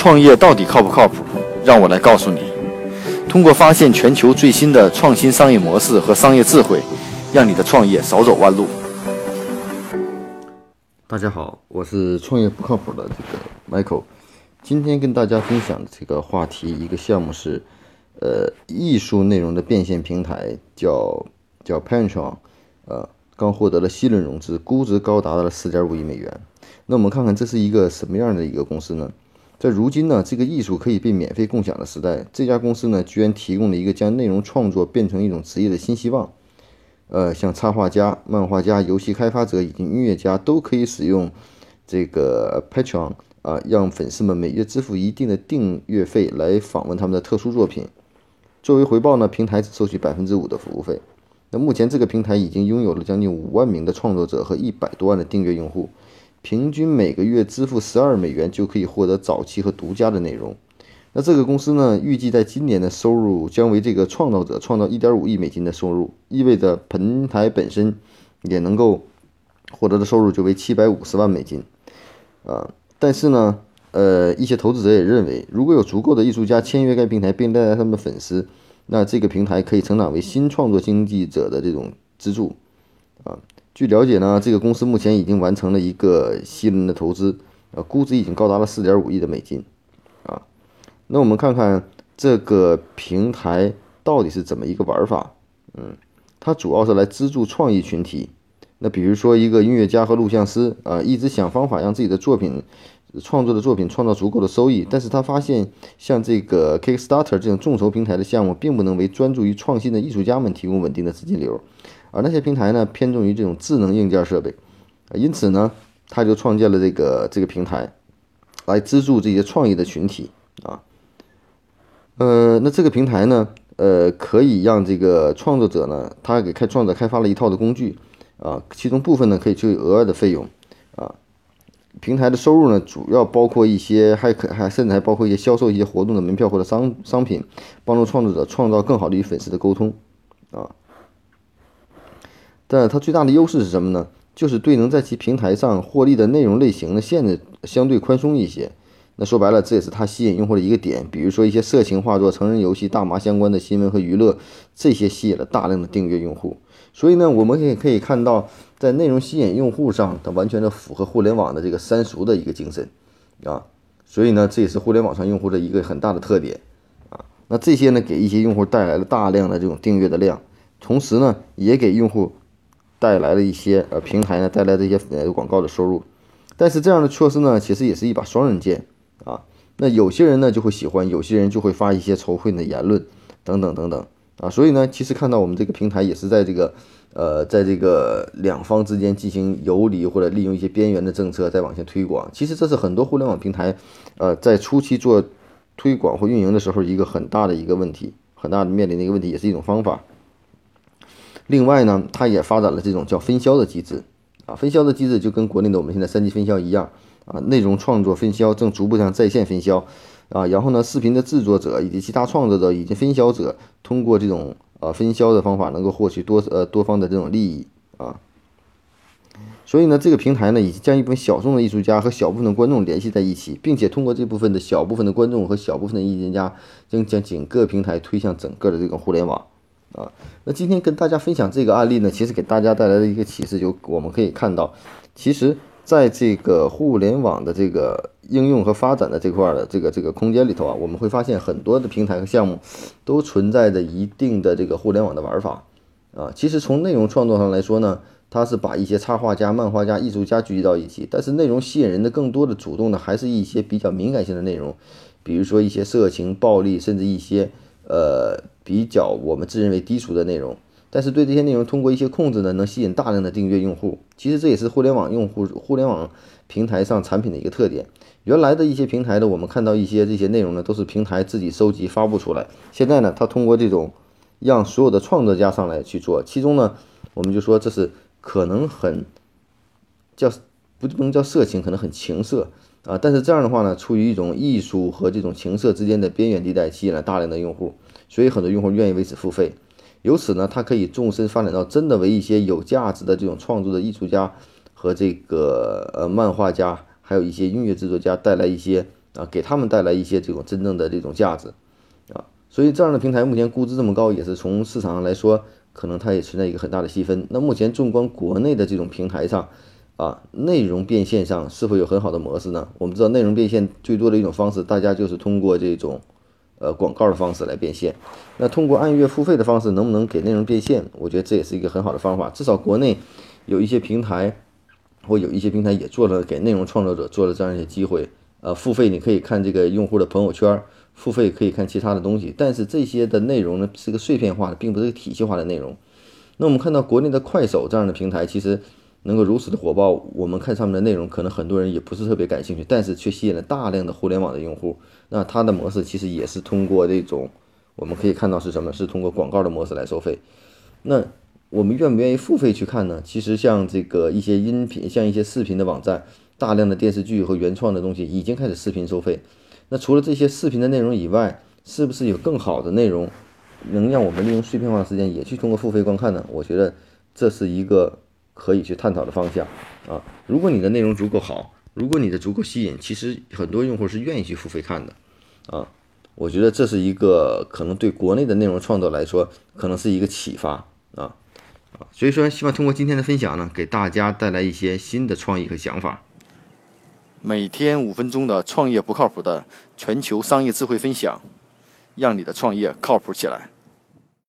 创业到底靠不靠谱？让我来告诉你。通过发现全球最新的创新商业模式和商业智慧，让你的创业少走弯路。大家好，我是创业不靠谱的这个 Michael。今天跟大家分享的这个话题，一个项目是，呃，艺术内容的变现平台，叫叫 Patreon，呃，刚获得了 C 轮融资，估值高达了四点五亿美元。那我们看看这是一个什么样的一个公司呢？在如今呢，这个艺术可以被免费共享的时代，这家公司呢，居然提供了一个将内容创作变成一种职业的新希望。呃，像插画家、漫画家、游戏开发者以及音乐家都可以使用这个 Patreon 啊，让粉丝们每月支付一定的订阅费来访问他们的特殊作品。作为回报呢，平台只收取百分之五的服务费。那目前这个平台已经拥有了将近五万名的创作者和一百多万的订阅用户。平均每个月支付十二美元就可以获得早期和独家的内容。那这个公司呢，预计在今年的收入将为这个创造者创造一点五亿美金的收入，意味着平台本身也能够获得的收入就为七百五十万美金。啊，但是呢，呃，一些投资者也认为，如果有足够的艺术家签约该平台并带来他们的粉丝，那这个平台可以成长为新创作经济者的这种支柱。啊。据了解呢，这个公司目前已经完成了一个 C 轮的投资，呃，估值已经高达了四点五亿的美金，啊，那我们看看这个平台到底是怎么一个玩法？嗯，它主要是来资助创意群体，那比如说一个音乐家和录像师啊，一直想方法让自己的作品创作的作品创造足够的收益，但是他发现像这个 Kickstarter 这种众筹平台的项目，并不能为专注于创新的艺术家们提供稳定的资金流。而那些平台呢，偏重于这种智能硬件设备，因此呢，他就创建了这个这个平台，来资助这些创意的群体啊。呃，那这个平台呢，呃，可以让这个创作者呢，他给开创者开发了一套的工具啊，其中部分呢可以去额外的费用啊。平台的收入呢，主要包括一些，还可还甚至还包括一些销售一些活动的门票或者商商品，帮助创作者创造更好的与粉丝的沟通啊。但它最大的优势是什么呢？就是对能在其平台上获利的内容类型的限制相对宽松一些。那说白了，这也是它吸引用户的一个点。比如说一些色情画作、成人游戏、大麻相关的新闻和娱乐，这些吸引了大量的订阅用户。所以呢，我们也可以看到，在内容吸引用户上，它完全的符合互联网的这个三俗的一个精神啊。所以呢，这也是互联网上用户的一个很大的特点啊。那这些呢，给一些用户带来了大量的这种订阅的量，同时呢，也给用户。带来了一些呃平台呢带来的一些呃广告的收入，但是这样的措施呢其实也是一把双刃剑啊。那有些人呢就会喜欢，有些人就会发一些仇恨的言论等等等等啊。所以呢，其实看到我们这个平台也是在这个呃在这个两方之间进行游离或者利用一些边缘的政策在往前推广。其实这是很多互联网平台呃在初期做推广或运营的时候一个很大的一个问题，很大的面临的一个问题，也是一种方法。另外呢，它也发展了这种叫分销的机制，啊，分销的机制就跟国内的我们现在三级分销一样，啊，内容创作分销正逐步向在线分销，啊，然后呢，视频的制作者以及其他创作者以及分销者通过这种呃分销的方法，能够获取多呃多方的这种利益，啊，所以呢，这个平台呢，已经将一部分小众的艺术家和小部分的观众联系在一起，并且通过这部分的小部分的观众和小部分的艺术家，将将整个平台推向整个的这个互联网。啊，那今天跟大家分享这个案例呢，其实给大家带来的一个启示，就我们可以看到，其实在这个互联网的这个应用和发展的这块的这个这个空间里头啊，我们会发现很多的平台和项目都存在着一定的这个互联网的玩法啊。其实从内容创作上来说呢，它是把一些插画家、漫画家、艺术家聚集到一起，但是内容吸引人的更多的主动的还是一些比较敏感性的内容，比如说一些色情、暴力，甚至一些呃。比较我们自认为低俗的内容，但是对这些内容通过一些控制呢，能吸引大量的订阅用户。其实这也是互联网用户、互联网平台上产品的一个特点。原来的一些平台呢，我们看到一些这些内容呢，都是平台自己收集发布出来。现在呢，它通过这种让所有的创作家上来去做，其中呢，我们就说这是可能很叫不不能叫色情，可能很情色啊。但是这样的话呢，出于一种艺术和这种情色之间的边缘地带，吸引了大量的用户。所以很多用户愿意为此付费，由此呢，它可以纵深发展到真的为一些有价值的这种创作的艺术家和这个呃漫画家，还有一些音乐制作家带来一些啊，给他们带来一些这种真正的这种价值啊。所以这样的平台目前估值这么高，也是从市场上来说，可能它也存在一个很大的细分。那目前纵观国内的这种平台上，啊，内容变现上是否有很好的模式呢？我们知道内容变现最多的一种方式，大家就是通过这种呃广告的方式来变现。那通过按月付费的方式，能不能给内容变现？我觉得这也是一个很好的方法。至少国内有一些平台，或有一些平台也做了给内容创作者做了这样一些机会。呃，付费你可以看这个用户的朋友圈。付费可以看其他的东西，但是这些的内容呢是个碎片化的，并不是个体系化的内容。那我们看到国内的快手这样的平台，其实能够如此的火爆，我们看上面的内容，可能很多人也不是特别感兴趣，但是却吸引了大量的互联网的用户。那它的模式其实也是通过这种，我们可以看到是什么？是通过广告的模式来收费。那我们愿不愿意付费去看呢？其实像这个一些音频，像一些视频的网站，大量的电视剧和原创的东西已经开始视频收费。那除了这些视频的内容以外，是不是有更好的内容，能让我们利用碎片化的时间也去通过付费观看呢？我觉得这是一个可以去探讨的方向啊。如果你的内容足够好，如果你的足够吸引，其实很多用户是愿意去付费看的啊。我觉得这是一个可能对国内的内容创作来说，可能是一个启发啊啊。所以说，希望通过今天的分享呢，给大家带来一些新的创意和想法。每天五分钟的创业不靠谱的全球商业智慧分享，让你的创业靠谱起来。